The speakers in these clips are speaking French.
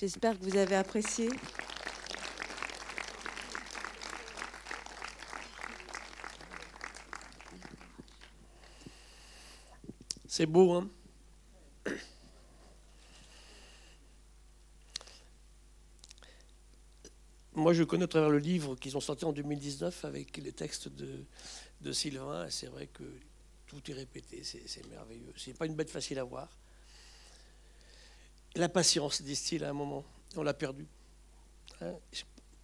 J'espère que vous avez apprécié. C'est beau, hein? Moi, je connais à travers le livre qu'ils ont sorti en 2019 avec les textes de, de Sylvain. C'est vrai que tout est répété, c'est merveilleux. C'est pas une bête facile à voir. La patience, disent-ils à un moment. On l'a perdu. Hein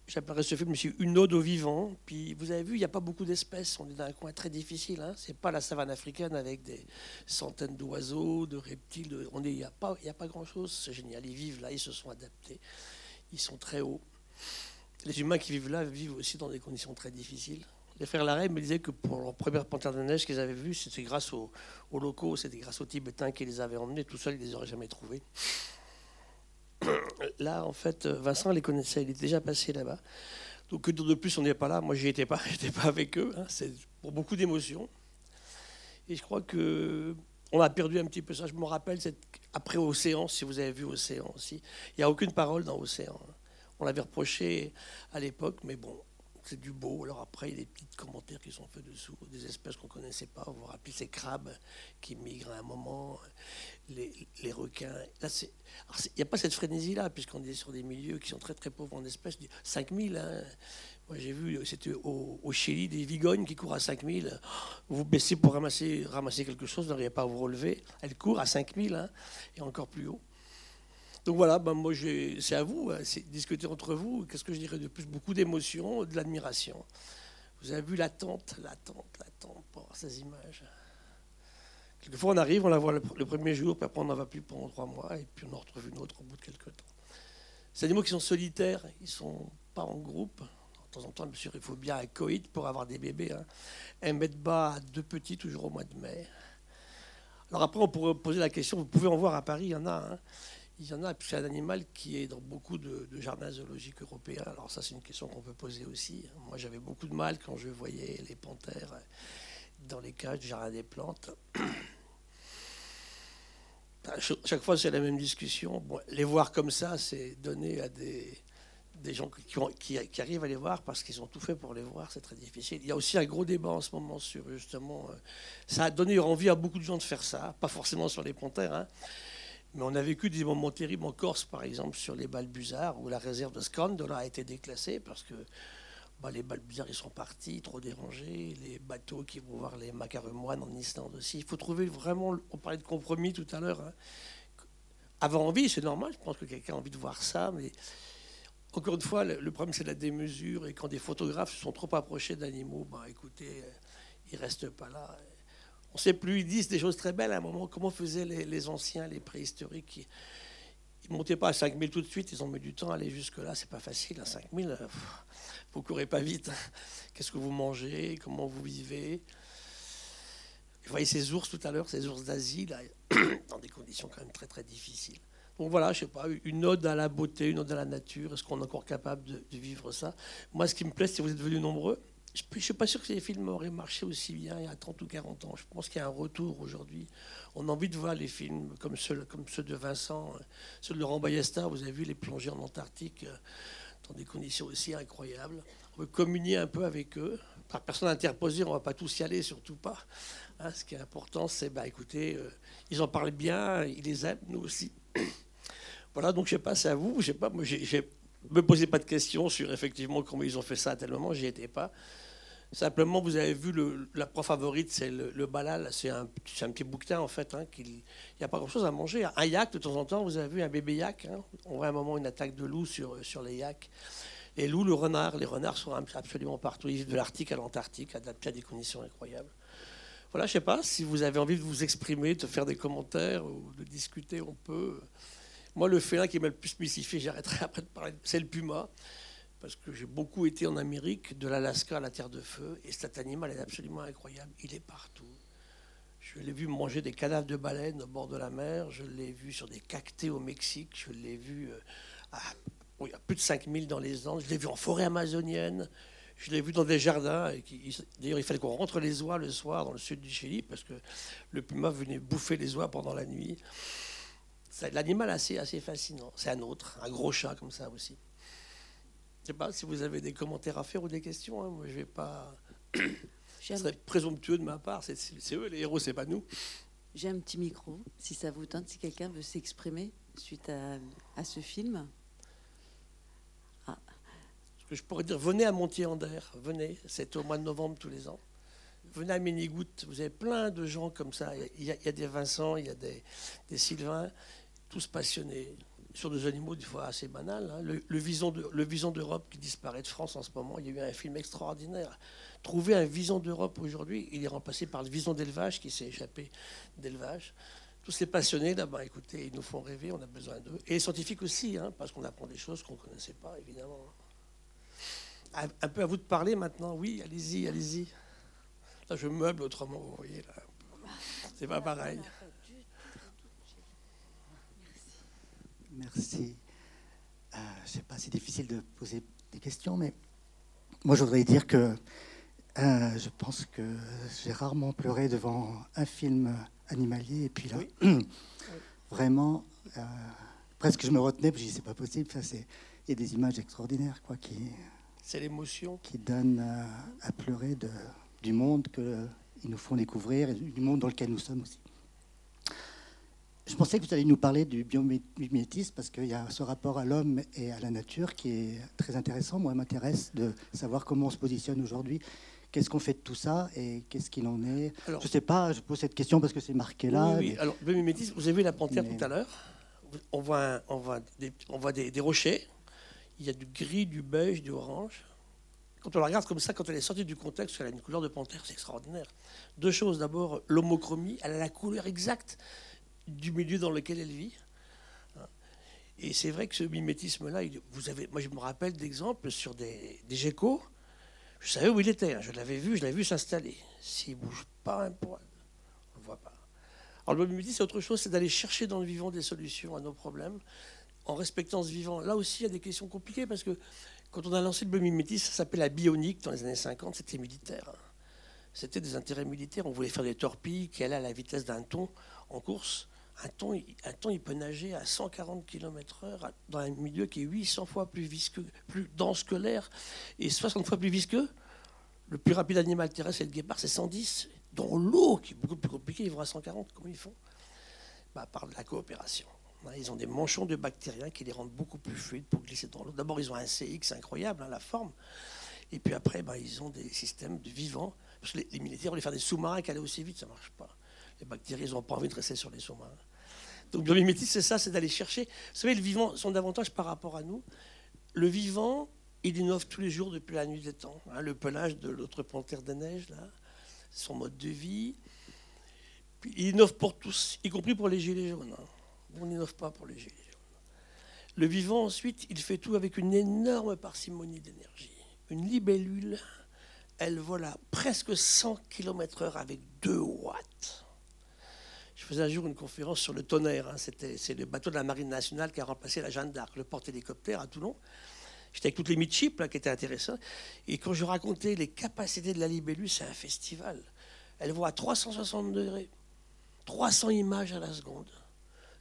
J'appellerais ce film une ode au vivant. Puis vous avez vu, il n'y a pas beaucoup d'espèces. On est dans un coin très difficile. Hein c'est pas la savane africaine avec des centaines d'oiseaux, de reptiles. On il n'y a pas grand-chose. C'est génial. Ils vivent là, ils se sont adaptés. Ils sont très hauts. Les humains qui vivent là vivent aussi dans des conditions très difficiles. Les frères Larrey me disaient que pour leur première panthère de neige qu'ils avaient vue, c'était grâce aux, locaux, c'était grâce aux Tibétains qui les avaient emmenés. Tout seul, ils ne les auraient jamais trouvés. Là, en fait, Vincent les connaissait, il est déjà passé là-bas. Donc, de plus, on n'est pas là. Moi, j'y étais pas, j'étais pas avec eux. Hein. C'est pour beaucoup d'émotions. Et je crois que on a perdu un petit peu ça. Je me rappelle, après Océan, si vous avez vu Océan aussi, il n'y a aucune parole dans Océan. Hein. On l'avait reproché à l'époque, mais bon, c'est du beau. Alors après, il y a des petits commentaires qui sont faits dessous, des espèces qu'on ne connaissait pas. Vous vous rappelez ces crabes qui migrent à un moment, les, requins. Là, il n'y a pas cette frénésie-là, puisqu'on est sur des milieux qui sont très très pauvres en espèces. 5000, hein. Moi, j'ai vu, c'était au, Chili, des vigognes qui courent à 5000. Vous baissez pour ramasser, ramasser quelque chose, vous n'arrivez pas à vous relever. Elles courent à 5000 hein, et encore plus haut. Donc voilà, ben moi c'est à vous, hein, c'est discuter entre vous. Qu'est-ce que je dirais de plus? Beaucoup d'émotions, de l'admiration. Vous avez vu l'attente, l'attente, l'attente pour ces images. Quelquefois on arrive, on la voit le, premier jour, puis après on n'en va plus pendant trois mois, et puis on en retrouve une autre au bout de quelques temps. Ces animaux qui sont solitaires, ils ne sont pas en groupe. De temps en temps, sûr, il faut bien un coït pour avoir des bébés. Hein. Un mètre bas, deux petits, toujours au mois de mai. Alors après, on pourrait poser la question, vous pouvez en voir à Paris, il y en a. Hein. Il y en a, c'est un animal qui est dans beaucoup de, jardins zoologiques européens. Alors ça, c'est une question qu'on peut poser aussi. Moi, j'avais beaucoup de mal quand je voyais les panthères dans les cages du jardin des plantes. Chaque fois, c'est la même discussion. les voir comme ça, c'est donner à des, gens qui, qui, arrivent à les voir parce qu'ils ont tout fait pour les voir. C'est très difficile. Il y a aussi un gros débat en ce moment sur justement. Euh, ça a donné envie à beaucoup de gens de faire ça, pas forcément sur les panthères. Hein, mais on a vécu des moments terribles en Corse, par exemple, sur les Balbuzards, où la réserve de Scandola a été déclassée parce que bah, les Balbuzards ils sont partis, trop dérangés. Les bateaux qui vont voir les macaremoines en Islande aussi. Il faut trouver vraiment. On parlait de compromis tout à l'heure. Hein. Avoir envie, c'est normal. Je pense que quelqu'un a envie de voir ça, mais encore une fois, le problème c'est la démesure. Et quand des photographes se sont trop approchés d'animaux, bah écoutez, ils restent pas là. On ne sait plus, ils disent des choses très belles à un moment. Comment faisaient les, anciens, les préhistoriques Ils ne montaient pas à 5000 tout de suite, ils ont mis du temps à aller jusque-là. C'est pas facile, à 5000, vous courez pas vite. Qu'est-ce que vous mangez? Comment vous vivez? Vous voyez ces ours tout à l'heure, ces ours d'Asie, dans des conditions quand même très très difficiles. Donc voilà, je sais pas, une ode à la beauté, une ode à la nature. Est-ce qu'on est encore capable de, de vivre ça? Moi, ce qui me plaît, c'est que vous êtes devenus nombreux je ne suis pas sûr que ces films auraient marché aussi bien il y a 30 ou 40 ans. Je pense qu'il y a un retour aujourd'hui. On a envie de voir les films comme ceux, de Vincent, euh, ceux de Laurent Bayesta. Vous avez vu les plongées en Antarctique euh, dans des conditions aussi incroyables. On veut communier un peu avec eux. Par personne interposée, on ne va pas tous y aller, surtout pas. Hein, ce qui est important, c'est, bah, écoutez, euh, ils en parlent bien, ils les aiment, nous aussi. voilà, donc je sais pas, c'est à vous. Je sais pas, moi, me posez pas de questions sur effectivement comment ils ont fait ça à tel moment, j'y étais pas. Simplement, vous avez vu la proie favorite, c'est le, balal. C'est un, petit bouquetin, en fait. Hein, il n'y a pas grand-chose à manger. Un yak, de temps en temps, vous avez vu un bébé yak. Hein. On voit un moment une attaque de loups sur, sur les yaks. Les loups, le renard. Les renards sont absolument partout. Ils vivent de l'Arctique à l'Antarctique, adaptés à des conditions incroyables. Voilà, je ne sais pas si vous avez envie de vous exprimer, de faire des commentaires ou de discuter, on peut. Moi, le félin qui m'a le plus mystifié, j'arrêterai après de parler, c'est le puma parce que j'ai beaucoup été en Amérique, de l'Alaska à la Terre de Feu, et cet animal est absolument incroyable. Il est partout. Je l'ai vu manger des cadavres de baleines au bord de la mer, je l'ai vu sur des cactés au Mexique, je l'ai vu euh, à, plus de 5000 dans les Andes, je l'ai vu en forêt amazonienne, je l'ai vu dans des jardins. D'ailleurs, il fallait qu'on rentre les oies le soir dans le sud du Chili, parce que le puma venait bouffer les oies pendant la nuit. L'animal assez, assez fascinant. C'est un autre, un gros chat comme ça aussi. Je sais pas si vous avez des commentaires à faire ou des questions. Hein. Moi, je vais pas. Ce serait présomptueux de ma part. C'est eux les héros, c'est pas nous. J'ai un petit micro, si ça vous tente, si quelqu'un veut s'exprimer suite à, ce film. Ah. Ce que je pourrais dire, venez à Montier-Ander, venez, c'est au mois de novembre tous les ans. Venez à Ménigoutte, vous avez plein de gens comme ça. Il y a, des Vincent, il y a des, des Sylvain, tous passionnés sur des animaux des fois assez banals. Hein. Le, le, vison d'Europe qui disparaît de France en ce moment, il y a eu un film extraordinaire trouver un vison d'Europe aujourd'hui, il est remplacé par le vison d'élevage qui s'est échappé d'élevage. Tous ces passionnés là-bas, écoutez, ils nous font rêver, on a besoin d'eux. Et les scientifiques aussi, hein, parce qu'on apprend des choses qu'on ne connaissait pas, évidemment. Un, peu à vous de parler maintenant. Oui, allez-y, allez-y. Là, je meuble autrement, vous voyez, là. C'est pas pareil. Merci. Euh, je sais pas, c'est difficile de poser des questions, mais moi, je voudrais dire que euh, je pense que j'ai rarement pleuré devant un film animalier. Et puis là, vraiment, euh, presque je me retenais, puis je dis c'est pas possible. Ça, c'est, il y a des images extraordinaires, quoi, qui. C'est l'émotion. Qui donnent à pleurer de, du monde qu'ils nous font découvrir et du monde dans lequel nous sommes aussi. Je pensais que vous alliez nous parler du biomimétisme parce qu'il y a ce rapport à l'homme et à la nature qui est très intéressant. Moi, m'intéresse de savoir comment on se positionne aujourd'hui Qu'est-ce qu'on fait de tout ça et qu'est-ce qu'il en est? Je ne sais pas, je pose cette question parce que c'est marqué là. Oui, alors le mimétisme, vous avez vu la panthère tout à l'heure? On voit, on voit, des, on voit des, rochers, il y a du gris, du beige, du orange. Quand on la regarde comme ça, quand elle est sortie du contexte, elle a une couleur de panthère, c'est extraordinaire. Deux choses. D'abord, l'homochromie, elle a la couleur exacte du milieu dans lequel elle vit. Et c'est vrai que ce mimétisme-là, vous avez, moi je me rappelle d'exemples sur des, des geckos je savais où il était, hein. je l'avais vu, je l'avais vu s'installer. S'il bouge pas un poil, on ne le voit pas. Alors le dit c'est autre chose, c'est d'aller chercher dans le vivant des solutions à nos problèmes, en respectant ce vivant. Là aussi, il y a des questions compliquées, parce que quand on a lancé le biomimétisme, ça s'appelait la bionique dans les années 50, c'était militaire. Hein. C'était des intérêts militaires. On voulait faire des torpilles qui allaient à la vitesse d'un ton en course. Un ton, un il peut nager à 140 km/h dans un milieu qui est 800 fois plus dense que l'air et 60 fois plus visqueux. Le plus rapide animal terrestre, c'est le guépard, c'est 110. Dans l'eau, qui est beaucoup plus compliqué, ils vont à 140. Comment ils font? Bah, Par la coopération. Ils ont des manchons de bactériens qui les rendent beaucoup plus fluides pour glisser dans l'eau. D'abord, ils ont un CX incroyable, hein, la forme. Et puis après, bah, ils ont des systèmes de vivants. Parce que les, militaires voulaient faire des sous-marins qui allaient aussi vite, ça ne marche pas les bactéries, n'ont pas envie de rester sur les sous-marins. Donc biomimétisme, c'est ça, c'est d'aller chercher. Vous savez, le vivant, son avantage par rapport à nous, le vivant, il innove tous les jours depuis la nuit des temps. Hein, le pelage de l'autre panthère des neiges, là, son mode de vie. il innove pour tous, y compris pour les gilets jaunes. Hein. On n'innove pas pour les gilets jaunes. Le vivant, ensuite, il fait tout avec une énorme parcimonie d'énergie. Une libellule, elle vole à presque 100 km/h avec 2 watts. Je faisais un jour une conférence sur le tonnerre. Hein. c'est le bateau de la Marine nationale qui a remplacé la Jeanne d'Arc, le porte-hélicoptère à Toulon. J'étais avec toutes les midship là, qui étaient intéressantes. Et quand je racontais les capacités de la libellule, c'est un festival. Elle voit à 360 degrés, 300 images à la seconde,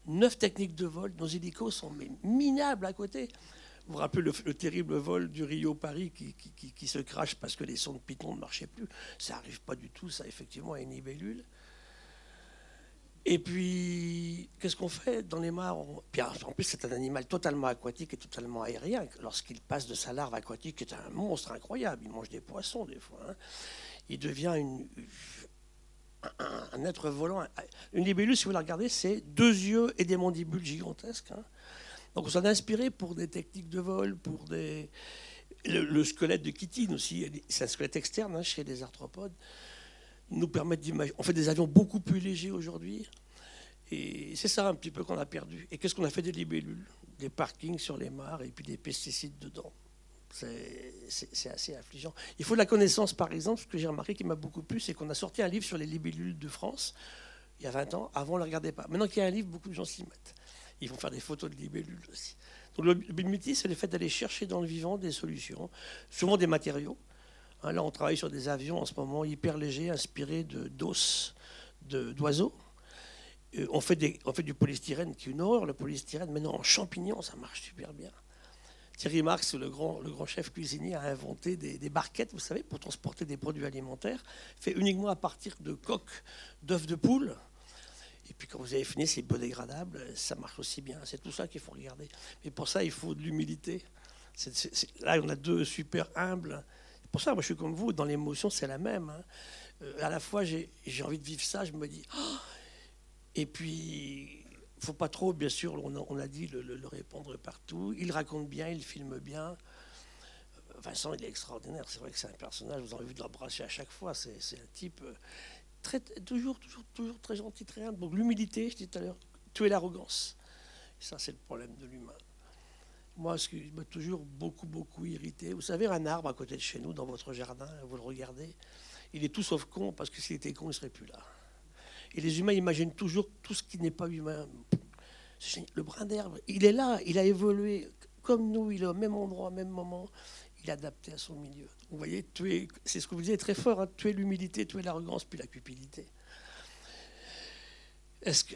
9 techniques de vol. Nos hélicos sont minables à côté. Vous vous rappelez le, terrible vol du Rio-Paris qui, qui, se crache parce que les sons de Python ne marchaient plus Ça n'arrive pas du tout, ça, effectivement, à une libellule. Et puis, qu'est-ce qu'on fait dans les mares En plus, c'est un animal totalement aquatique et totalement aérien. Lorsqu'il passe de sa larve aquatique, qui est un monstre incroyable, il mange des poissons des fois, hein, il devient un, être volant. Une libellule, si vous la regardez, c'est deux yeux et des mandibules gigantesques. Hein. Donc on s'en a inspiré pour des techniques de vol, pour des... Le, squelette de Kitty aussi, c'est un squelette externe hein, chez les arthropodes nous permettent d'imaginer. On fait des avions beaucoup plus légers aujourd'hui. Et c'est ça un petit peu qu'on a perdu. Et qu'est-ce qu'on a fait des libellules? Des parkings sur les mares et puis des pesticides dedans. C'est assez affligeant. Il faut de la connaissance, par exemple, ce que j'ai remarqué qui m'a beaucoup plu, c'est qu'on a sorti un livre sur les libellules de France il y a 20 ans. Avant, on ne le regardait pas. Maintenant qu'il y a un livre, beaucoup de gens s'y mettent. Ils vont faire des photos de libellules aussi. Donc le but, c'est le fait d'aller chercher dans le vivant des solutions, souvent des matériaux. Hein, là, on travaille sur des avions en ce moment hyper légers, inspirés d'os d'oiseaux. Euh, on, fait des, on fait du polystyrène qui est une horreur, le polystyrène. Maintenant, en champignons, ça marche super bien. Thierry Marx, le grand, le grand chef cuisinier, a inventé des, barquettes, vous savez, pour transporter des produits alimentaires, fait uniquement à partir de coques d'œufs de poule. Et puis quand vous avez fini, c'est biodégradable, ça marche aussi bien. C'est tout ça qu'il faut regarder. Mais pour ça, il faut de l'humilité. là, on a deux super humbles. Pour ça, moi, je suis comme vous, dans l'émotion, c'est la même. Hein. Euh, à la fois, j'ai envie de vivre ça, je me dis... Oh et puis, faut pas trop, bien sûr, on a, dit, le, répondre partout. Il raconte bien, il filme bien. Vincent, il est extraordinaire. C'est vrai que c'est un personnage, vous avez envie de l'embrasser à chaque fois. C'est un type euh, très, toujours, toujours, toujours très gentil, très humble. Donc l'humilité, je disais tout à l'heure, tuer l'arrogance. Ça, c'est le problème de l'humain. Moi, ce qui m'a toujours beaucoup, beaucoup irrité, vous savez, un arbre à côté de chez nous, dans votre jardin, vous le regardez, il est tout sauf con, parce que s'il était con, il ne serait plus là. Et les humains imaginent toujours tout ce qui n'est pas humain. Le brin d'herbe, il est là, il a évolué comme nous, il est au même endroit, au même moment, il est adapté à son milieu. Vous voyez, c'est ce que vous disiez très fort, hein, tuer l'humilité, tuer l'arrogance, puis la cupidité.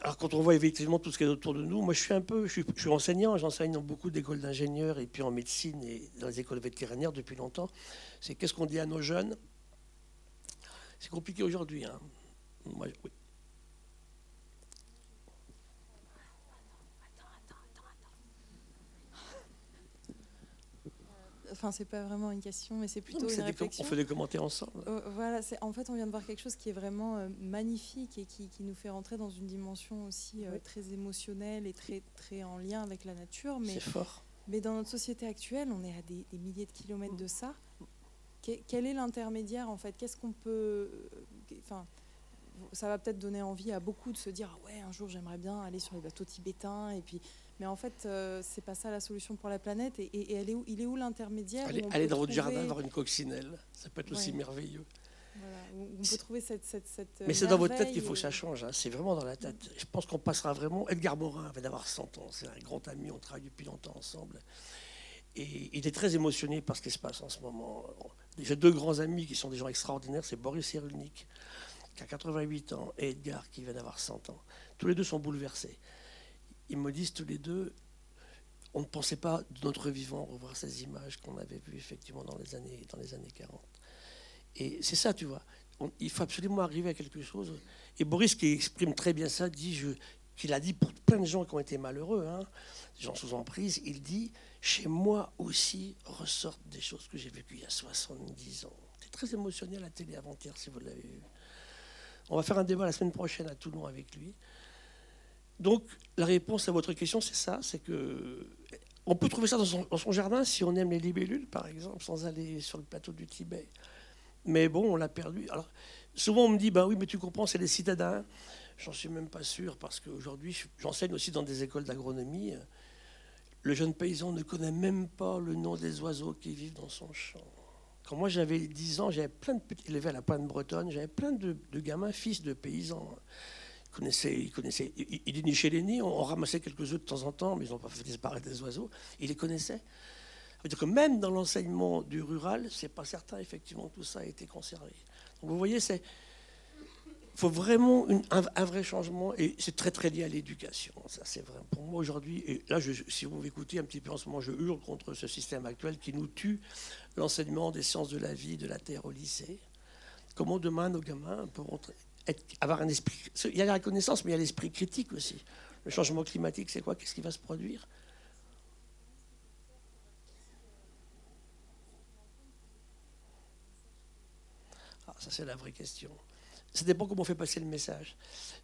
Alors quand on voit effectivement tout ce qui est autour de nous, moi je suis un peu, je suis, enseignant, j'enseigne dans beaucoup d'écoles d'ingénieurs et puis en médecine et dans les écoles vétérinaires depuis longtemps. C'est qu'est-ce qu'on dit à nos jeunes? C'est compliqué aujourd'hui. Hein. Oui. Enfin, c'est pas vraiment une question, mais c'est plutôt une réflexion. On fait des commentaires ensemble. Euh, voilà, c'est en fait, on vient de voir quelque chose qui est vraiment euh, magnifique et qui, nous fait rentrer dans une dimension aussi euh, très émotionnelle et très très en lien avec la nature. Mais c'est fort. Mais dans notre société actuelle, on est à des, milliers de kilomètres de ça. quel est l'intermédiaire en fait? Qu'est-ce qu'on peut, enfin ça va peut-être donner envie à beaucoup de se dire ah ouais un jour j'aimerais bien aller sur les bateaux tibétains et puis mais en fait, euh, c'est pas ça la solution pour la planète. Et, elle est où, il est où l'intermédiaire Allez, dans votre jardin voir une coccinelle. Ça peut être aussi merveilleux. on peut trouver cette. cette, Mais c'est dans votre tête qu'il faut que ça change. Hein. C'est vraiment dans la tête. Je pense qu'on passera vraiment. Edgar Morin avait d'avoir 100 ans. C'est un grand ami. On travaille depuis longtemps ensemble. Et il est très émotionné par ce qui se passe en ce moment. J'ai deux grands amis qui sont des gens extraordinaires. C'est Boris Cyrulnik, qui a 88 ans, et Edgar, qui vient d'avoir 100 ans. Tous les deux sont bouleversés ils me disent tous les deux, on ne pensait pas de notre vivant revoir ces images qu'on avait vues effectivement dans les années, dans les années 40. Et c'est ça, tu vois. il faut absolument arriver à quelque chose. Et Boris, qui exprime très bien ça, dit je, qu'il a dit pour plein de gens qui ont été malheureux, hein, des gens sous emprise, il dit Chez moi aussi ressortent des choses que j'ai vécues il y a 70 ans. C'est très émotionnel à la télé avant-hier, si vous l'avez vu. On va faire un débat la semaine prochaine à Toulon avec lui. Donc, la réponse à votre question, c'est ça, c'est que on peut trouver ça dans son, jardin si on aime les libellules, par exemple, sans aller sur le plateau du Tibet. Mais bon, on l'a perdu. Alors, souvent on me dit, ben oui, mais tu comprends, c'est les citadins. J'en suis même pas sûr parce qu'aujourd'hui, j'enseigne aussi dans des écoles d'agronomie. Le jeune paysan ne connaît même pas le nom des oiseaux qui vivent dans son champ. Quand moi j'avais 10 ans, j'avais plein de petits élevés à la pointe bretonne, j'avais plein de gamins, fils de paysans connaissait, il connaissait, il, dénichait les nids, on, ramassait quelques œufs de temps en temps, mais ils n'ont pas fait disparaître des oiseaux. Il les connaissait. Ça veut dire que même dans l'enseignement du rural, c'est pas certain effectivement tout ça a été conservé. Donc vous voyez, c'est faut vraiment un, vrai changement et c'est très très lié à l'éducation. Ça c'est vrai pour moi aujourd'hui. Et là, si vous m'écoutez un petit peu en ce moment, je hurle contre ce système actuel qui nous tue l'enseignement des sciences de la vie, de la terre au lycée. Comment demain nos gamins pourront avoir un esprit. Il y a la reconnaissance, mais il y a l'esprit critique aussi. Le changement climatique, c'est quoi? Qu'est-ce qui va se produire? Ah, Ça, c'est la vraie question. Ça dépend comment on fait passer le message.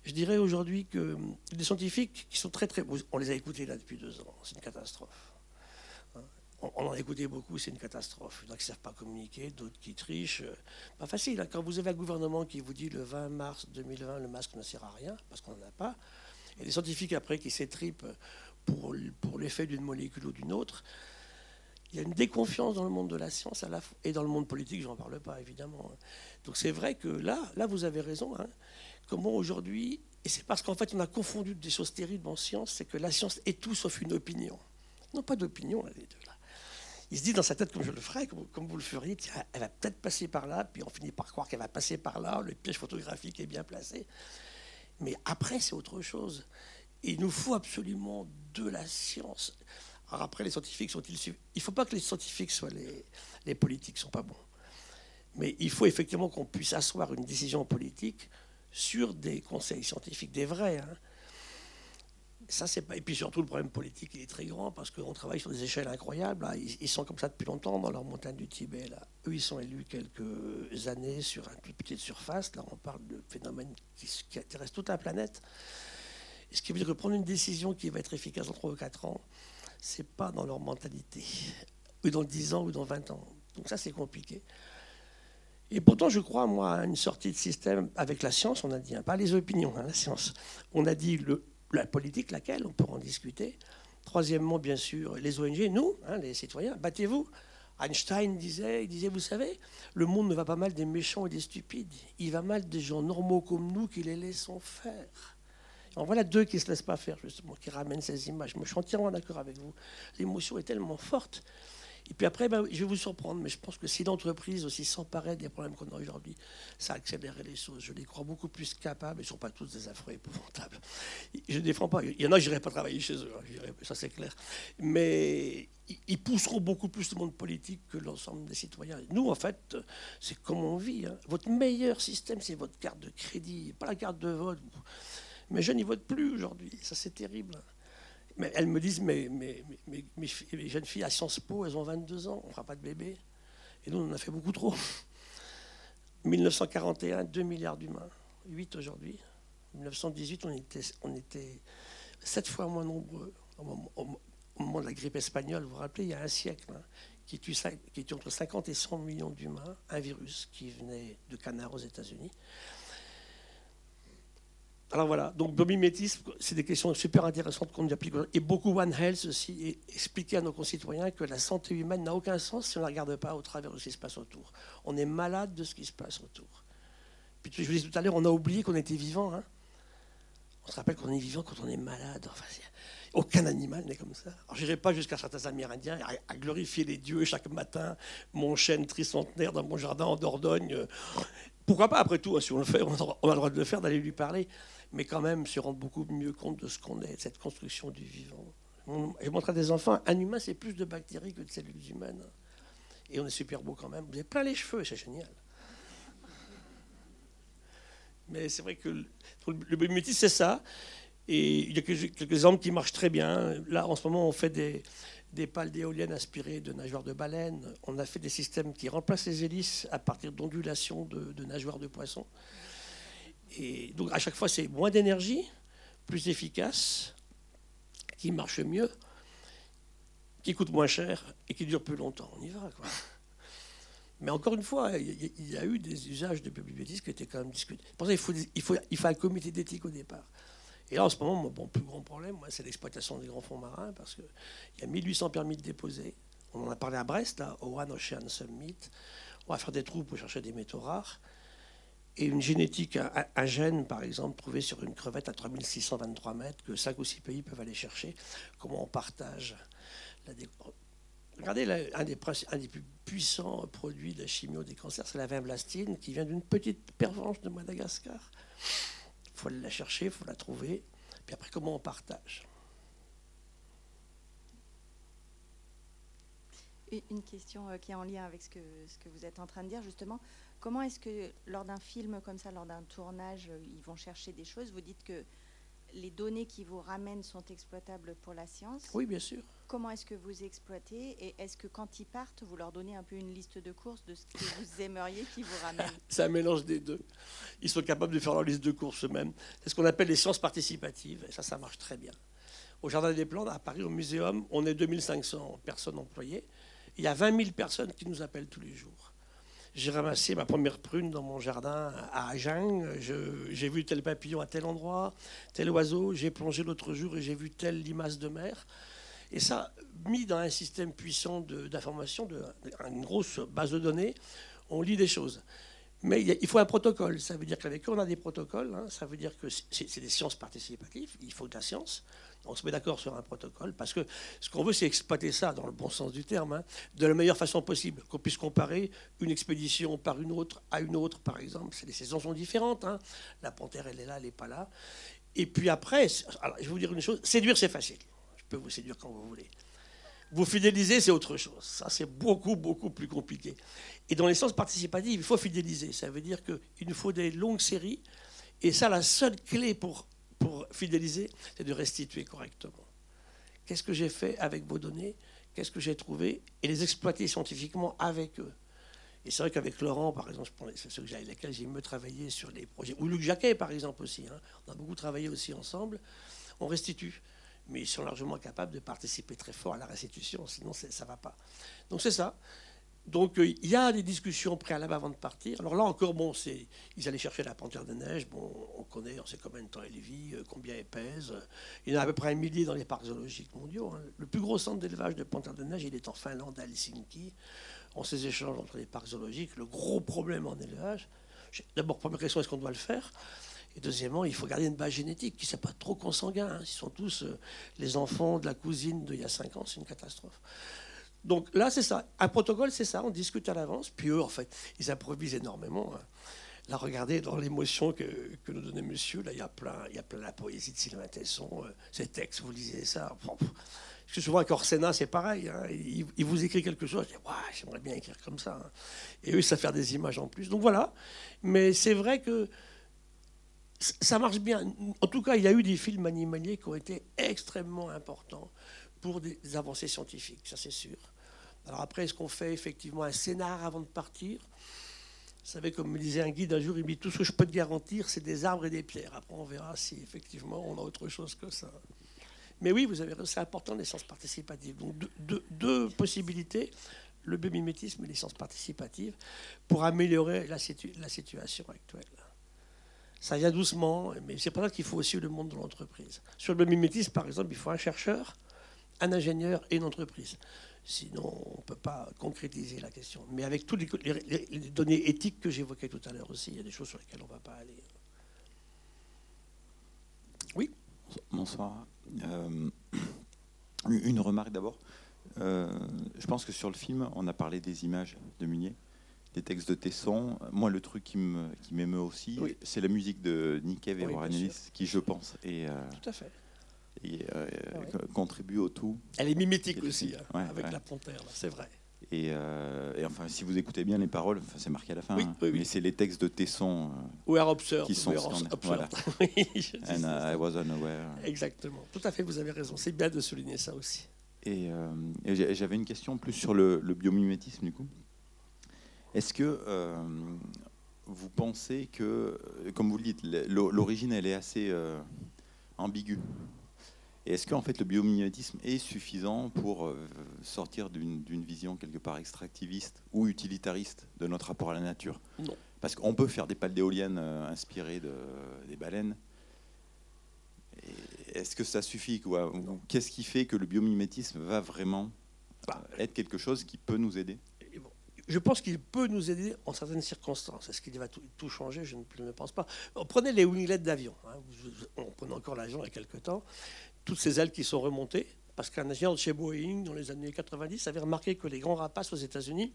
Je dirais aujourd'hui que des scientifiques qui sont très très... On les a écoutés là depuis deux ans. C'est une catastrophe on en a écouté beaucoup, c'est une catastrophe. Il y en a qui ne savent pas communiquer, d'autres qui trichent. Pas facile. Hein. Quand vous avez un gouvernement qui vous dit le 20 mars 2020, le masque ne sert à rien, parce qu'on n'en a pas, et des scientifiques après qui s'étripent pour, pour l'effet d'une molécule ou d'une autre, il y a une déconfiance dans le monde de la science et dans le monde politique, je n'en parle pas évidemment. Hein. Donc c'est vrai que là, là vous avez raison. Hein. Comment aujourd'hui, et c'est parce qu'en fait on a confondu des choses terribles en science, c'est que la science est tout sauf une opinion. Non, pas d'opinion, les deux. Là il se dit dans sa tête, comme je le ferais, comme, vous le feriez, elle va peut-être passer par là, puis on finit par croire qu'elle va passer par là, le piège photographique est bien placé. Mais après, c'est autre chose. Il nous faut absolument de la science. Alors après, les scientifiques sont-ils Il ne faut pas que les scientifiques soient les, les politiques, sont pas bons. Mais il faut effectivement qu'on puisse asseoir une décision politique sur des conseils scientifiques, des vrais. Hein. Ça, c'est pas... Et puis surtout, le problème politique, il est très grand parce qu'on travaille sur des échelles incroyables. Ils, sont comme ça depuis longtemps dans leur montagne du Tibet. Là. Eux, ils sont élus quelques années sur une petite surface. Là, on parle de phénomènes qui, qui intéressent toute la planète. ce qui veut dire que prendre une décision qui va être efficace dans 3 ou 4 ans, c'est pas dans leur mentalité. Ou dans 10 ans ou dans 20 ans. Donc ça, c'est compliqué. Et pourtant, je crois, moi, à une sortie de système avec la science, on a dit, hein, pas les opinions, hein, la science. On a dit le, la politique, laquelle, on peut en discuter. Troisièmement, bien sûr, les ONG, nous, hein, les citoyens, battez-vous. Einstein disait, il disait, vous savez, le monde ne va pas mal des méchants et des stupides. Il va mal des gens normaux comme nous qui les laissons faire. En voilà deux qui ne se laissent pas faire, justement, qui ramènent ces images. Moi, je suis entièrement d'accord avec vous. L'émotion est tellement forte et puis après, ben, je vais vous surprendre, mais je pense que si l'entreprise aussi s'emparait des problèmes qu'on a aujourd'hui, ça accélérerait les choses. Je les crois beaucoup plus capables. Ils ne sont pas tous des affreux épouvantables. Je ne défends pas. Il y en a, je n'irai pas travailler chez eux, hein, ça c'est clair. Mais ils pousseront beaucoup plus le monde politique que l'ensemble des citoyens. Nous, en fait, c'est comme on vit. Hein. Votre meilleur système, c'est votre carte de crédit, pas la carte de vote. Mes jeunes, ils votent plus aujourd'hui. Ça, c'est terrible. Mais elles me disent, mais, mes jeunes filles à Sciences Po, elles ont 22 ans, on ne fera pas de bébé. Et nous, on en a fait beaucoup trop. 1941, 2 milliards d'humains, 8 aujourd'hui. 1918, on était, on était 7 fois moins nombreux. Au moment, de la grippe espagnole, vous vous rappelez, il y a un siècle, hein, qui, tue, entre 50 et 100 millions d'humains, un virus qui venait de canards aux États-Unis. Alors voilà, donc biomimétisme, c'est des questions super intéressantes qu'on applique. Et beaucoup One Health aussi, expliquer à nos concitoyens que la santé humaine n'a aucun sens si on ne la regarde pas au travers de ce qui se passe autour. On est malade de ce qui se passe autour. Puis je vous disais tout à l'heure, on a oublié qu'on était vivant. Hein. on se rappelle qu'on est vivant quand on est malade. Enfin, aucun animal n'est comme ça. Alors, je n'irai pas jusqu'à certains Amérindiens à, glorifier les dieux chaque matin, mon chêne tricentenaire dans mon jardin en Dordogne. Pourquoi pas, après tout, hein, si on le fait, on a le droit de le faire, d'aller lui parler mais quand même se rendre beaucoup mieux compte de ce qu'on est, cette construction du vivant. Je montre à des enfants, un humain, c'est plus de bactéries que de cellules humaines. Et on est super beau quand même. Vous avez plein les cheveux, c'est génial. Mais c'est vrai que le, le c'est ça. Et il y a quelques, exemples qui marchent très bien. Là, en ce moment, on fait des, pales d'éoliennes aspirées de nageoires de baleines. On a fait des systèmes qui remplacent les hélices à partir d'ondulations de, nageoires de poissons. Et donc à chaque fois, c'est moins d'énergie, plus efficace, qui marche mieux, qui coûte moins cher et qui dure plus longtemps. On y va. Quoi. Mais encore une fois, il y a eu des usages de bibliothèques qui étaient quand même discutés. Pour ça, il faut, il faut, il faut un comité d'éthique au départ. Et là, en ce moment, mon plus grand problème, moi, c'est l'exploitation des grands fonds marins, parce qu'il y a 1800 permis de déposer. On en a parlé à Brest, au One Ocean Summit. On va faire des trous pour chercher des métaux rares et une génétique, un, gène, par exemple, trouvé sur une crevette à 3623 mètres, que 5 ou 6 pays peuvent aller chercher, comment on partage la Regardez, un, des, un, des, plus puissants produits de la chimio des cancers, c'est la vinblastine, qui vient d'une petite pervenche de Madagascar. Faut la chercher, il faut la trouver. Puis après, comment on partage? Une question euh, qui est en lien avec ce que, ce que vous êtes en train de dire, justement. Comment est-ce que lors d'un film comme ça, lors d'un tournage, euh, ils vont chercher des choses? Vous dites que les données qui vous ramènent sont exploitables pour la science. Oui, bien sûr. Comment est-ce que vous exploitez Et est-ce que quand ils partent, vous leur donnez un peu une liste de courses de ce que vous aimeriez qu'ils vous ramènent? C'est un mélange des deux. Ils sont capables de faire leur liste de courses eux-mêmes. C'est ce qu'on appelle les sciences participatives. Et ça, ça marche très bien. Au Jardin des Plantes, à Paris, au Muséum, on est 2500 personnes employées. Il y a 20 000 personnes qui nous appellent tous les jours. J'ai ramassé ma première prune dans mon jardin à Agen. J'ai vu tel papillon à tel endroit, tel oiseau. J'ai plongé l'autre jour et j'ai vu telle limace de mer. Et ça, mis dans un système puissant d'information, une grosse base de données, on lit des choses. Mais il faut un protocole. Ça veut dire qu'avec eux, on a des protocoles. Hein. Ça veut dire que c'est des sciences participatives. Il faut de la science. On se met d'accord sur un protocole parce que ce qu'on veut, c'est exploiter ça dans le bon sens du terme, hein, de la meilleure façon possible. Qu'on puisse comparer une expédition par une autre à une autre, par exemple. Les saisons sont différentes. Hein. La panthère, elle est là, elle n'est pas là. Et puis après, je vais vous dire une chose séduire, c'est facile. Je peux vous séduire quand vous voulez. Vous fidéliser, c'est autre chose. Ça, c'est beaucoup, beaucoup plus compliqué. Et dans les sens participatifs, il faut fidéliser. Ça veut dire qu'il nous faut des longues séries. Et ça, la seule clé pour, pour fidéliser, c'est de restituer correctement. Qu'est-ce que j'ai fait avec vos données? Qu'est-ce que j'ai trouvé? Et les exploiter scientifiquement avec eux. Et c'est vrai qu'avec Laurent, par exemple, c'est ceux que lesquels j'ai me travailler sur les projets, ou Luc Jacquet, par exemple, aussi. Hein. On a beaucoup travaillé aussi ensemble. On restitue mais ils sont largement capables de participer très fort à la restitution, sinon ça ne va pas. Donc c'est ça. Donc euh, il y a des discussions préalables avant de partir. Alors là encore, bon, c'est ils allaient chercher la panthère de neige. Bon, on connaît, on sait combien de temps elle vit, euh, combien elle pèse. Il y en a à peu près un millier dans les parcs zoologiques mondiaux. Hein. Le plus gros centre d'élevage de panthère de neige, il est en Finlande, à Helsinki. On ces échanges entre les parcs zoologiques. Le gros problème en élevage. D'abord, première question, est-ce qu'on doit le faire? Et deuxièmement, il faut garder une base génétique qui ne soit pas trop consanguin. Hein. Ils sont tous euh, les enfants de la cousine d'il y a 5 ans, c'est une catastrophe. Donc là, c'est ça. Un protocole, c'est ça. On discute à l'avance. Puis eux, en fait, ils improvisent énormément. Hein. Là, regardez dans l'émotion que, que, nous donnait monsieur, là, il y a plein, il y a plein la poésie de Sylvain Tesson, euh, ces textes, vous lisez ça. Parce que souvent, avec Orsena, c'est pareil. Hein. Il, vous écrit quelque chose, je dis, j'aimerais bien écrire comme ça. Et eux, ça fait des images en plus. Donc voilà. Mais c'est vrai que ça marche bien. En tout cas, il y a eu des films animaliers qui ont été extrêmement importants pour des avancées scientifiques, ça c'est sûr. Alors après, est-ce qu'on fait effectivement un scénar avant de partir? Vous savez, comme me disait un guide un jour, il me dit tout ce que je peux te garantir, c'est des arbres et des pierres. Après, on verra si effectivement on a autre chose que ça. Mais oui, vous avez raison, c'est important les sciences participatives. Donc deux, possibilités le biomimétisme et les sciences participatives pour améliorer la situation actuelle. Ça vient doucement, mais c'est pour ça qu'il faut aussi le monde de l'entreprise. Sur le mimétisme, par exemple, il faut un chercheur, un ingénieur et une entreprise. Sinon, on ne peut pas concrétiser la question. Mais avec toutes les, données éthiques que j'évoquais tout à l'heure aussi, il y a des choses sur lesquelles on ne va pas aller. Oui Bonsoir. Euh, une remarque d'abord. Euh, je pense que sur le film, on a parlé des images de Munier des textes de Tesson. Moi, le truc qui m'émeut aussi, c'est la musique de Nick et oui, qui, je pense, est, euh, tout à fait. Et, euh, ah contribue au tout. Elle est mimétique aussi, hein, avec la panthère, c'est vrai. Euh, et, enfin, si vous écoutez bien les paroles, enfin, c'est marqué à la fin, hein, mais c'est les textes de Tesson Ou Absurd, qui sont voilà. And I was unaware. Exactement, tout à fait, vous avez raison. C'est bien de souligner ça aussi. Et, j'avais une question plus sur le, le biomimétisme, du coup. Est-ce que euh, vous pensez que, comme vous le dites, l'origine elle est assez euh, ambiguë? Et est-ce qu'en fait le biomimétisme est suffisant pour euh, sortir d'une vision quelque part extractiviste ou utilitariste de notre rapport à la nature? Non. Parce qu'on peut faire des pales d'éoliennes inspirées de, des baleines. Est-ce que ça suffit Qu'est-ce qui fait que le biomimétisme va vraiment bah, être quelque chose qui peut nous aider? Je pense qu'il peut nous aider en certaines circonstances. Est-ce qu'il va tout, changer? Je ne, pense pas. Prenez les winglets d'avion. Hein. On prenait encore l'avion il y a quelques temps. Toutes ces ailes qui sont remontées, parce qu'un ingénieur de chez Boeing, dans les années 90, avait remarqué que les grands rapaces aux États-Unis,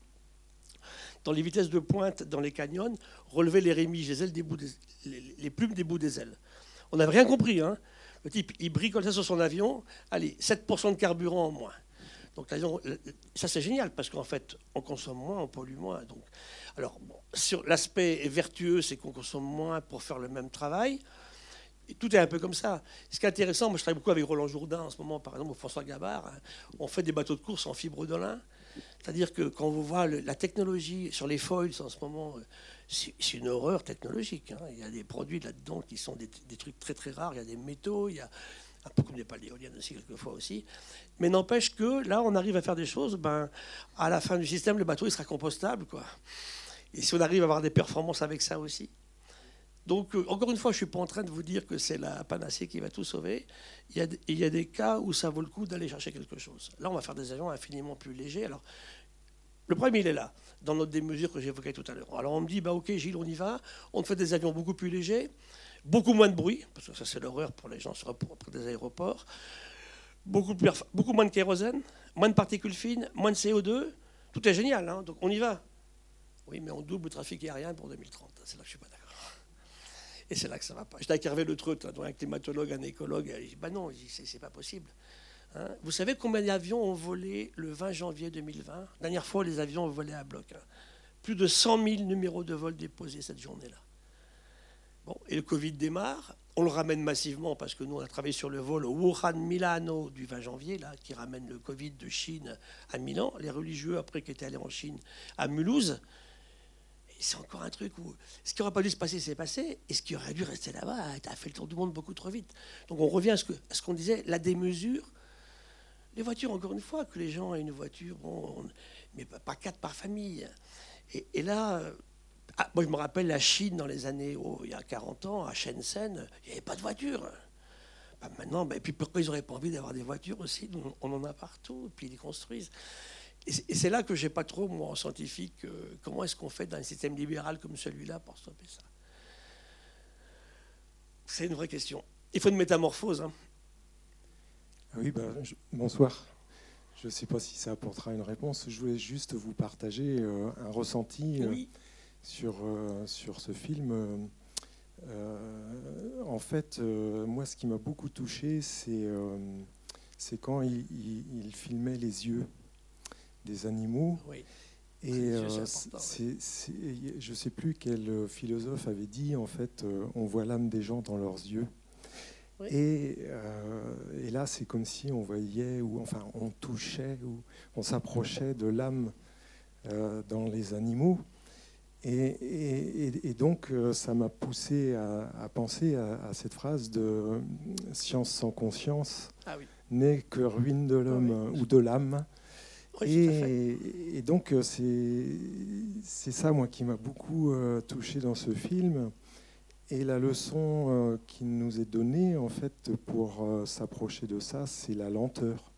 dans les vitesses de pointe dans les canyons, relevaient les rémiges, les, ailes des bouts les, plumes des bouts des ailes. On n'avait rien compris. Hein. Le type, il bricole ça sur son avion. Allez, 7% de carburant en moins. Donc ça c'est génial parce qu'en fait on consomme moins, on pollue moins. Donc, alors sur l'aspect vertueux, c'est qu'on consomme moins pour faire le même travail. Tout est un peu comme ça. Ce qui est intéressant, moi je travaille beaucoup avec Roland Jourdain en ce moment, par exemple, ou François Gabard. Hein. on fait des bateaux de course en fibre de lin. C'est-à-dire que quand vous voyez la technologie sur les foils en ce moment, euh, c'est une horreur technologique. Hein. Il y a des produits là-dedans qui sont des, des, trucs très très rares. Il y a des métaux, il y a un peu comme des pales d'éoliennes aussi quelquefois aussi. Mais n'empêche que là, on arrive à faire des choses. Ben, à la fin du système, le bateau il sera compostable, quoi. Et si on arrive à avoir des performances avec ça aussi. Donc, euh, encore une fois, je ne suis pas en train de vous dire que c'est la panacée qui va tout sauver. Il y, a, il y a des cas où ça vaut le coup d'aller chercher quelque chose. Là, on va faire des avions infiniment plus légers. Alors, le problème, il est là, dans notre démesure que j'évoquais tout à l'heure. Alors on me dit, bah ok Gilles, on y va, on fait des avions beaucoup plus légers, beaucoup moins de bruit, parce que ça c'est l'horreur pour les gens sur près des aéroports, beaucoup, moins de kérosène, moins de particules fines, moins de CO2, tout est génial, hein, donc on y va. Oui, mais on double le trafic aérien pour 2030, c'est là que je suis pas d'accord. Et c'est là que ça va pas. J'étais avec Hervé Le Treut, un climatologue, un écologue, il dit, bah non, c'est pas possible. Hein. Vous savez combien d'avions ont volé le 20 janvier 2020 Dernière fois, les avions ont volé à bloc. Hein. Plus de 100 000 numéros de vol déposés cette journée-là. Et le Covid démarre. On le ramène massivement parce que nous, on a travaillé sur le vol Wuhan-Milano du 20 janvier, là, qui ramène le Covid de Chine à Milan. Les religieux, après, qui étaient allés en Chine, à Mulhouse. c'est encore un truc où ce qui n'aurait pas dû se passer, s'est passé. Et ce qui aurait dû rester là-bas a fait le tour du monde beaucoup trop vite. Donc on revient à ce qu'on disait, la démesure les voitures, encore une fois, que les gens aient une voiture, bon, mais pas quatre par famille. Et, là, ah, moi je me rappelle la Chine dans les années, oh, il y a 40 ans, à Shenzhen, il n'y avait pas de voiture. Bah, maintenant, bah, et puis pourquoi ils n'auraient pas envie d'avoir des voitures aussi? On en a partout, et puis ils les construisent. Et c'est là que j'ai pas trop, moi, en scientifique, euh, comment est-ce qu'on fait dans un système libéral comme celui-là pour stopper ça C'est une vraie question. Il faut une métamorphose. Hein. Ah oui, bah, bonsoir. Je ne sais pas si ça apportera une réponse. Je voulais juste vous partager euh, un ressenti euh, sur, euh, sur ce film. en fait, moi, ce qui m'a beaucoup touché, c'est c'est quand il, filmait les yeux des animaux. Et je ne sais plus quel philosophe avait dit, en fait, on voit l'âme des gens dans leurs yeux. Euh, et, là, c'est comme si on voyait, ou enfin, on touchait, ou on s'approchait de l'âme euh, dans les animaux. Et, donc, euh, ça m'a poussé à, penser à, cette phrase de science sans conscience ah n'est que ruine de l'homme ou de l'âme. et, donc, c'est ça, moi, qui m'a beaucoup touché dans ce film. Et la leçon euh, qui nous est donnée, en fait, pour euh, s'approcher de ça, c'est la lenteur.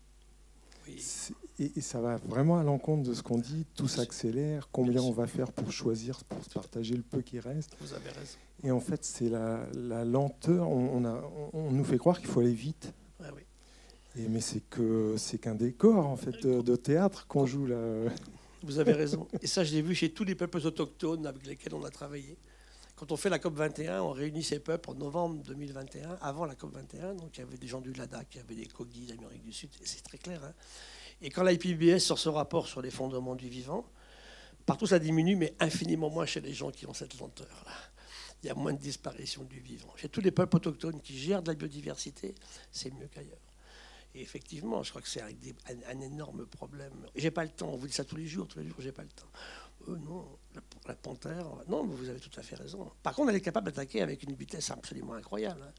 Et, ça va vraiment à l'encontre de ce qu'on dit, tout s'accélère, combien on va faire pour choisir, pour partager le peu qui reste. Vous avez raison. Et en fait, c'est la, lenteur, on, a, on, nous fait croire qu'il faut aller vite. Et, mais c'est que c'est qu'un décor en fait de, théâtre qu'on joue là. Vous avez raison. Et ça, je l'ai vu chez tous les peuples autochtones avec lesquels on a travaillé. Quand on fait la COP 21, on réunit ces peuples en novembre 2021, avant la COP 21. Donc il y avait des gens du Ladakh, il y avait des Kogis d'Amérique du Sud, c'est très clair. Hein. et quand l'IPBS sort ce rapport sur les fondements du vivant, partout ça diminue, mais infiniment moins chez les gens qui ont cette lenteur-là. Il y a moins de disparition du vivant. Chez tous les peuples autochtones qui gèrent de la biodiversité, c'est mieux qu'ailleurs. Et effectivement, je crois que c'est un, un, énorme problème. J'ai pas le temps, on vous dit ça tous les jours, tous les jours, j'ai pas le temps. Euh, non, la, panthère. Non, vous avez tout à fait raison. Par contre, elle est capable d'attaquer avec une vitesse absolument incroyable. Hein.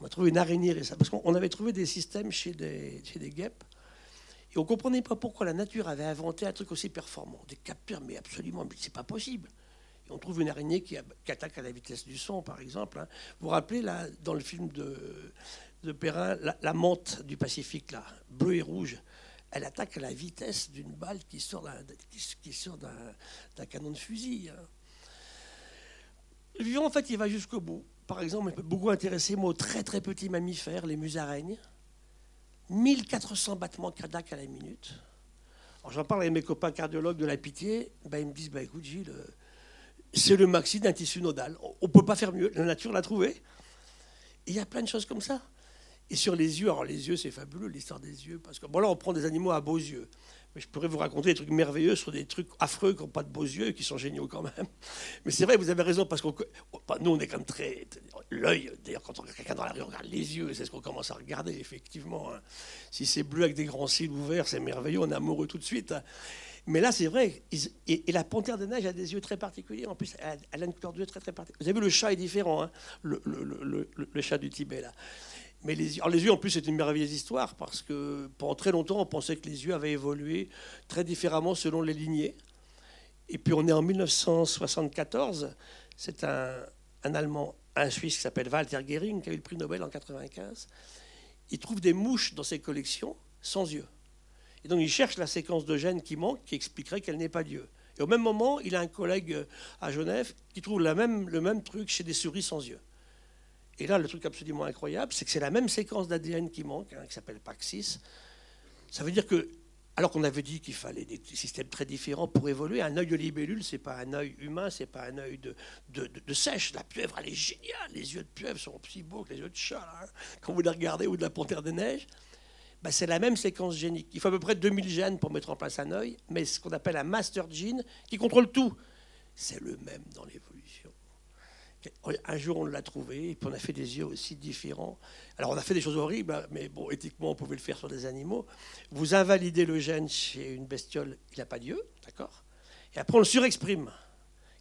On a trouvé une araignée parce qu'on avait trouvé des systèmes chez des, chez des guêpes. Et on ne comprenait pas pourquoi la nature avait inventé un truc aussi performant. Des capteurs, mais absolument, mais c'est pas possible. On trouve une araignée qui, attaque à la vitesse du son, par exemple. Hein. Vous vous rappelez, là, dans le film de, de Perrin, la, la menthe du Pacifique, là, bleu et rouge elle attaque à la vitesse d'une balle qui sort d'un canon de fusil. Hein. Le vivant, en fait, il va jusqu'au bout. Par exemple, il peut beaucoup intéresser moi aux très très petits mammifères, les musaraignes. 1400 battements cardiaques à la minute. J'en parle avec mes copains cardiologues de la pitié. Ben, ils me disent bah, écoute, Gilles, euh, c'est le maxi d'un tissu nodal. On ne peut pas faire mieux. La nature l'a trouvé. il y a plein de choses comme ça. Et sur les yeux, alors les yeux, c'est fabuleux l'histoire des yeux, parce que bon là, on prend des animaux à beaux yeux. Mais je pourrais vous raconter des trucs merveilleux sur des trucs affreux qui n'ont pas de beaux yeux, qui sont géniaux quand même. Mais c'est vrai, vous avez raison, parce que nous, on est comme très. L'œil, d'ailleurs, quand on regarde quelqu'un dans la rue, on regarde les yeux, c'est ce qu'on commence à regarder, effectivement. Hein. Si c'est bleu avec des grands cils ouverts, c'est merveilleux, on est amoureux tout de suite. Hein. Mais là, c'est vrai. Et, la panthère de neige a des yeux très particuliers. En plus, elle a, une couleur de yeux très, très particulière. Vous avez vu, le chat est différent, hein, le, chat du Tibet, là. Mais les, yeux, en plus, c'est une merveilleuse histoire parce que pendant très longtemps, on pensait que les yeux avaient évolué très différemment selon les lignées. Et puis on est en 1974. C'est un, Allemand, un Suisse qui s'appelle Walter Gehring, qui a eu le prix Nobel en 1995. Il trouve des mouches dans ses collections sans yeux. Et donc il cherche la séquence de gènes qui manque, qui expliquerait qu'elle n'est pas Dieu. Et au même moment, il a un collègue euh, à Genève qui trouve même, le même truc chez des souris sans yeux. Et là, le truc absolument incroyable, c'est que c'est la même séquence d'ADN qui manque, hein, qui s'appelle PAX6. Ça veut dire que, alors qu'on avait dit qu'il fallait des systèmes très différents pour évoluer, un œil de libellule, c'est pas un œil humain, c'est pas un œil de, de, sèche. La pieuvre, elle est géniale. Les yeux de pieuvre sont aussi beaux que les yeux de chat, hein, quand vous les regardez, ou de la panthère des neiges. Bah, c'est la même séquence génique. Il faut à peu près 2000 gènes pour mettre en place un œil, mais ce qu'on appelle un master gene qui contrôle tout, c'est le même dans l'évolution. Un jour, on l'a trouvé, et puis on a fait des yeux aussi différents. Alors, on a fait des choses horribles, hein, mais bon, éthiquement, on pouvait le faire sur des animaux. Vous invalidez le gène chez une bestiole, il n'a pas d'yeux, d'accord? Et après, on le surexprime.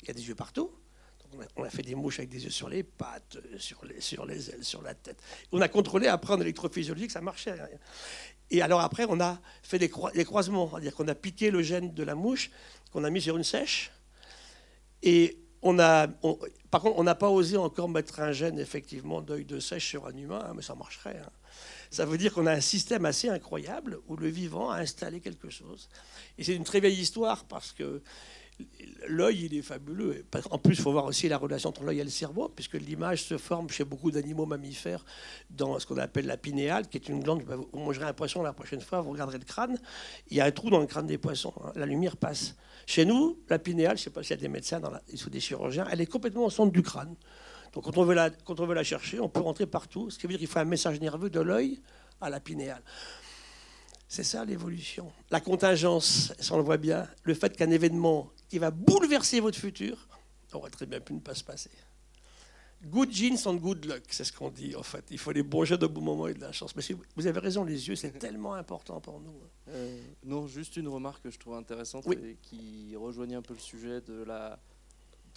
Il y a des yeux partout on a, fait des mouches avec des yeux sur les pattes, euh, sur les, ailes, sur la tête. On a contrôlé après en électrophysiologie que ça marchait. Et alors après, on a fait des, croisements, c'est-à-dire qu'on a piqué le gène de la mouche, qu'on a mis sur une sèche. Et on a, par contre, on n'a pas osé encore mettre un gène effectivement d'œil de sèche sur un humain, hein, mais ça marcherait. Hein. Ça veut dire qu'on a un système assez incroyable où le vivant a installé quelque chose. Et c'est une très vieille histoire parce que l'œil, il est fabuleux. En plus, il faut voir aussi la relation entre l'œil et le cerveau, puisque l'image se forme chez beaucoup d'animaux mammifères dans ce qu'on appelle la pinéale, qui est une glande. Vous mangerez un poisson la prochaine fois, vous regarderez le crâne. Il y a un trou dans le crâne des poissons. Hein. La lumière passe. Chez nous, la pinéale, je ne sais pas s'il y a des médecins dans la, ou des chirurgiens, elle est complètement au centre du crâne. Donc quand on, veut la, quand on veut la chercher, on peut rentrer partout, ce qui veut dire qu'il faut un message nerveux de l'œil à la pinéale. C'est ça l'évolution. La contingence, ça on le voit bien, le fait qu'un événement qui va bouleverser votre futur aurait très bien pu ne pas se passer. Good genes and good luck, c'est ce qu'on dit en fait. Il faut les bons jeux de bon moment et de la chance. Mais vous avez raison, les yeux, c'est tellement important pour nous. Euh, non, juste une remarque que je trouve intéressante et qui rejoignait un peu le sujet de la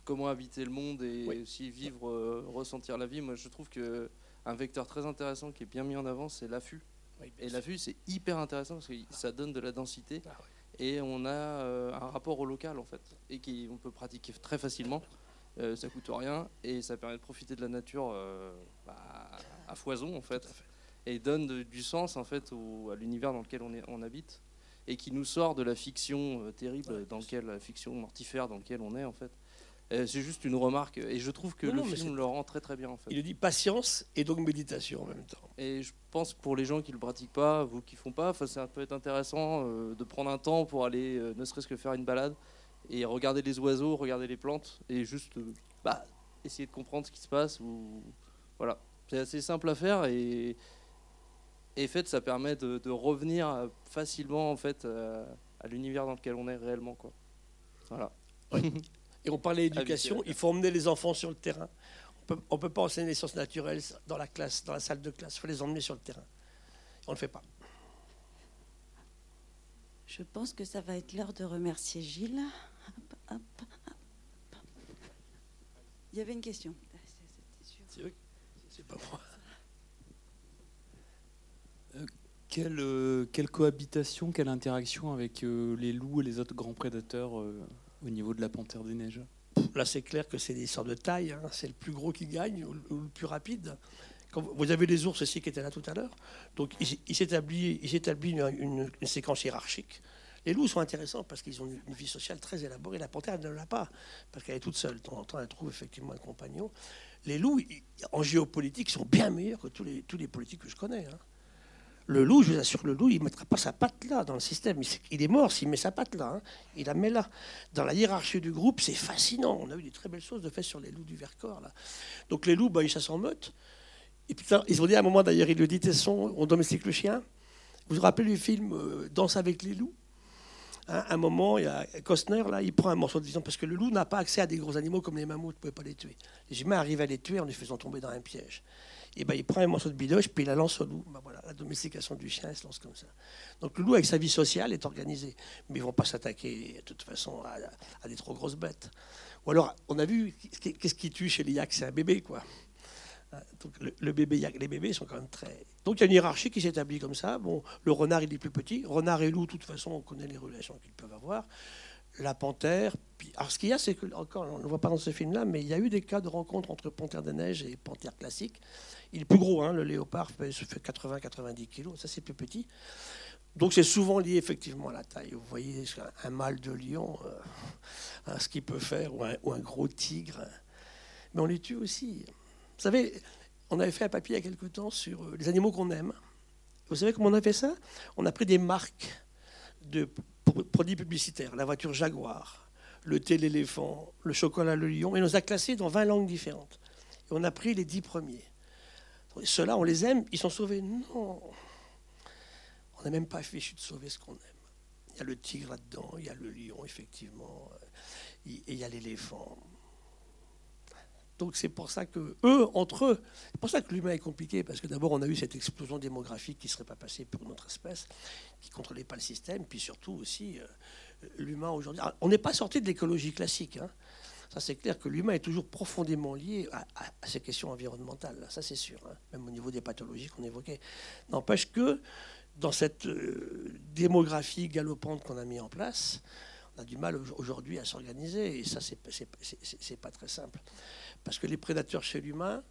comment habiter le monde et aussi vivre, euh, ressentir la vie. Moi, je trouve que un vecteur très intéressant qui est bien mis en avant, c'est l'affût. et l'affût, c'est hyper intéressant parce que ça donne de la densité. Ah et on a euh, un rapport au local en fait et qu'on peut pratiquer très facilement. Euh, ça coûte rien et ça permet de profiter de la nature euh, bah, à foison en fait, et donne du sens en fait à l'univers dans lequel on, est, on habite et qui nous sort de la fiction terrible dans la fiction mortifère dans lequel on est en fait. Euh, c'est juste une remarque. Et je trouve que le film le rend très très bien. En fait. Il dit patience et donc méditation en même temps. Et je pense pour les gens qui ne le pratiquent pas, vous qui ne font pas, ça peut être intéressant euh, de prendre un temps pour aller euh, ne serait-ce que faire une balade et regarder les oiseaux, regarder les plantes et juste bah, essayer de comprendre ce qui se passe. Ou... Voilà. C'est assez simple à faire et, et fait, ça permet de, revenir facilement en fait, à l'univers dans lequel on est réellement. Quoi. Voilà. Et on parlait d'éducation, il faut emmener les enfants sur le terrain. On ne peut pas enseigner les sciences naturelles dans la classe, dans la salle de classe. Il faut les emmener sur le terrain. On ne le fait pas. Je pense que ça va être l'heure de remercier Gilles. Il y avait une question. C'est pas moi. Euh, quelle, euh, quelle, cohabitation, quelle interaction avec euh, les loups et les autres grands prédateurs au niveau de la panthère des neiges Là, c'est clair que c'est des sortes de taille. Hein. C'est le plus gros qui gagne ou, le plus rapide. Vous avez les ours aussi qui étaient là tout à l'heure. Donc, il, s'établit une, séquence hiérarchique. Les loups sont intéressants parce qu'ils ont une vie sociale très élaborée. La panthère ne l'a pas parce qu'elle est toute seule. En temps, elle trouve effectivement un compagnon. Les loups, en géopolitique, sont bien meilleurs que tous les, tous les politiques que je connais. Hein. Le loup, je vous assure, le loup, il ne mettra pas sa patte là dans le système. Il est mort s'il met sa patte là. Hein. Il la met là. Dans la hiérarchie du groupe, c'est fascinant. On a eu des très belles choses de fait sur les loups du Vercors. Là. Donc les loups, bah, ils chassent en meute. Et putain, ils ont dit à un moment, d'ailleurs, il le Tesson, on domestique le chien. Vous vous rappelez du film euh, Danse avec les loups hein, À un moment, il y a Costner, là, il prend un morceau de vision parce que le loup n'a pas accès à des gros animaux comme les mammouths, ne pouvez pas les tuer. Les humains arrivent à les tuer en les faisant tomber dans un piège et ben, il prend un morceau de bidoche, puis il la lance au loup. Ben, voilà, la domestication du chien, elle se lance comme ça. Donc le loup, avec sa vie sociale, est organisé. Mais ils ne vont pas s'attaquer, de toute façon, à, des trop grosses bêtes. Ou alors, on a vu, qu'est-ce qui tue chez les yaks? C'est un bébé, quoi. Hein, donc, le, bébé yak, les bébés sont quand même très. Donc il y a une hiérarchie qui s'établit comme ça. Bon, le renard, il est plus petit. Renard et loup, de toute façon, on connaît les relations qu'ils peuvent avoir la panthère. Alors, ce qu'il y a, c'est que, encore, on ne le voit pas dans ce film-là, mais il y a eu des cas de rencontre entre panthère des neiges et panthère classique. Il est plus gros, hein, le léopard fait, fait 80-90 kilos, ça c'est plus petit. Donc c'est souvent lié effectivement à la taille. Vous voyez un mâle de lion, euh, ce qu'il peut faire, ou un, gros tigre. Mais on les tue aussi. Vous savez, on avait fait un papier il y a quelque temps sur euh, les animaux qu'on aime. Vous savez comment on a fait ça? On a pris des marques de produits publicitaires, la voiture Jaguar, le thé l'éléphant, le chocolat le lion, et on a classés dans 20 langues différentes. Et on a pris les 10 premiers. Ceux-là, on les aime, ils sont sauvés. Non, on n'a même pas fichu de sauver ce qu'on aime. Il y a le tigre là-dedans, il y a le lion, effectivement, et il y a l'éléphant. Donc c'est pour ça que eux, entre eux, c'est pour ça que l'humain est compliqué, parce que d'abord on a eu cette explosion démographique qui ne serait pas passée pour une autre espèce, qui ne contrôlait pas le système, puis surtout aussi euh, l'humain aujourd'hui. On n'est pas sorti de l'écologie classique. Hein. Ça c'est clair que l'humain est toujours profondément lié à, ces questions environnementales, ça c'est sûr, hein. même au niveau des pathologies qu'on évoquait. N'empêche que dans cette euh, démographie galopante qu'on a mis en place, on a du mal aujourd'hui à s'organiser et ça, c'est pas très simple. Parce que les prédateurs chez l'humain,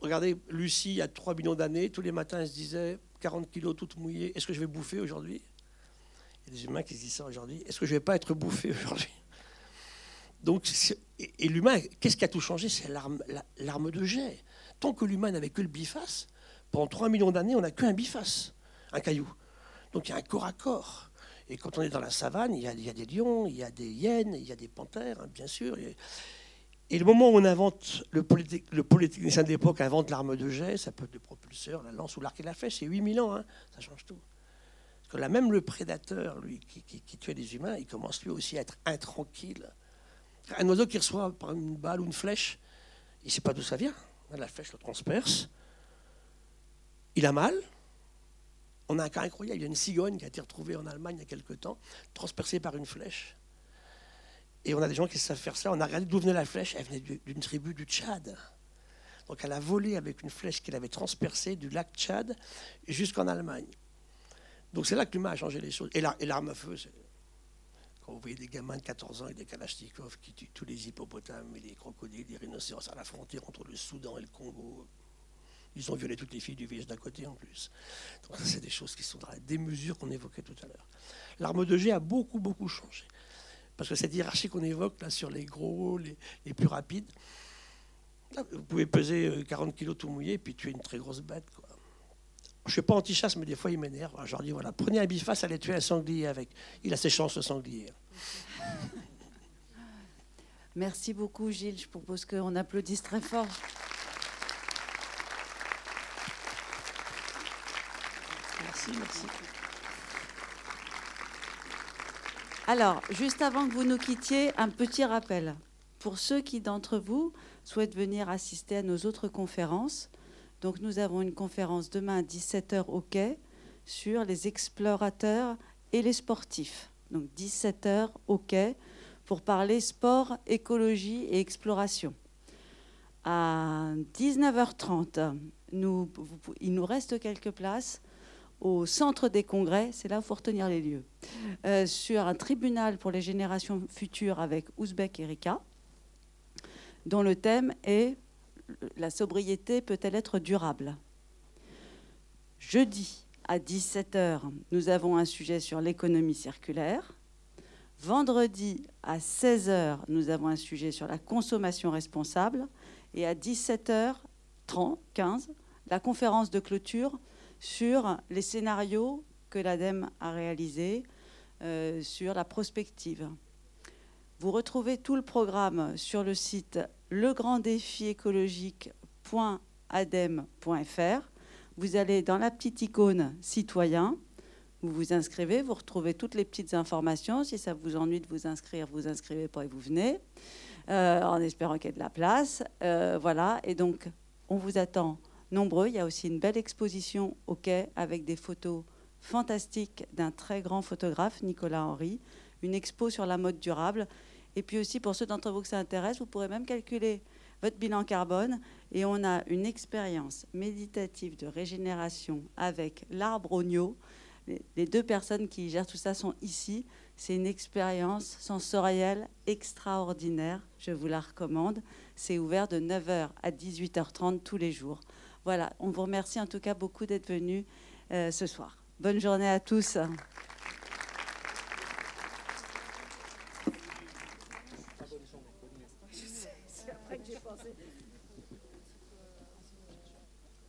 regardez, Lucie, il y a 3 millions d'années, tous les matins, elle se disait 40 kilos toute mouillée, est-ce que je vais bouffer aujourd'hui? Il y a des humains qui se disent ça aujourd'hui, est-ce que je vais pas être bouffé aujourd'hui? Donc, et, l'humain, qu'est-ce qui a tout changé? C'est l'arme de jet. Tant que l'humain n'avait que le biface, pendant 3 millions d'années, on n'a qu'un biface un caillou. Donc il y a un corps à corps. Et quand on est dans la savane, il y a, des lions, il y a des hyènes, il y a des panthères, hein, bien sûr. Et, le moment où on invente, le, polytechnicien de l'époque invente l'arme de jet, ça peut être le propulseur, la lance ou l'arc et la flèche, c'est 8000 ans, hein, ça change tout. Parce que là, même le prédateur, lui, qui, qui, tuait des humains, il commence lui aussi à être intranquille. Un oiseau qui reçoit par une balle ou une flèche, il ne sait pas d'où ça vient. La flèche le transperce. Il a mal, on a un cas incroyable. Il y a une cigogne qui a été retrouvée en Allemagne il y a quelque temps, transpercée par une flèche. Et on a des gens qui savent faire ça. On a regardé d'où venait la flèche. Elle venait d'une tribu du Tchad. Donc elle a volé avec une flèche qu'elle avait transpercée du lac Tchad jusqu'en Allemagne. Donc c'est là que l'humain a changé les choses. Et l'arme à feu, quand vous voyez des gamins de 14 ans et des kalachnikovs qui tuent tous les hippopotames et les crocodiles, les rhinocéros à la frontière entre le Soudan et le Congo. Ils ont violé toutes les filles du village d'à côté en plus. Donc ça, c'est des choses qui sont dans la démesure qu'on évoquait tout à l'heure. L'arme de G a beaucoup, beaucoup changé. Parce que cette hiérarchie qu'on évoque là sur les gros, les, plus rapides, vous pouvez peser 40 euh, kilos tout mouillé et puis tuer une très grosse bête. Quoi. Je ne suis pas anti-chasse, mais des fois, il m'énerve. Je leur dis, voilà, prenez un biface, allez tuer un sanglier avec. Il a ses chances, le sanglier. Merci beaucoup, Gilles. Je propose qu'on applaudisse très fort. Merci, Alors, juste avant que vous nous quittiez, un petit rappel. Pour ceux qui d'entre vous souhaitent venir assister à nos autres conférences, donc nous avons une conférence demain à 17h au quai sur les explorateurs et les sportifs. Donc 17h au quai pour parler sport, écologie et exploration. À 19h30, nous, il nous reste quelques places au centre des congrès, c'est là où il faut retenir les lieux, euh, sur un tribunal pour les générations futures avec Ouzbek Erika, dont le thème est La sobriété peut-elle être durable? Jeudi à 17h, nous avons un sujet sur l'économie circulaire. Vendredi à 16h, nous avons un sujet sur la consommation responsable. Et à 17h30, 15, la conférence de clôture sur les scénarios que l'ADEME a réalisés euh, sur la prospective. Vous retrouvez tout le programme sur le site legranddéfiécologique.adem.fr. Vous allez dans la petite icône citoyen, vous vous inscrivez, vous retrouvez toutes les petites informations. Si ça vous ennuie de vous inscrire, vous inscrivez pas et vous venez, euh, en espérant qu'il y ait de la place. Euh, voilà, et donc on vous attend Il y a aussi une belle exposition au quai avec des photos fantastiques d'un très grand photographe, Nicolas Henry, une expo sur la mode durable. Et puis aussi, pour ceux d'entre vous que ça intéresse, vous pourrez même calculer votre bilan carbone. Et on a une expérience méditative de régénération avec l'arbre oignon. Les deux personnes qui gèrent tout ça sont ici. C'est une expérience sensorielle extraordinaire. Je vous la recommande. C'est ouvert de 9h à 18h30 tous les jours. Voilà, on vous remercie en tout cas beaucoup d'être venu euh, ce soir. Bonne journée à tous.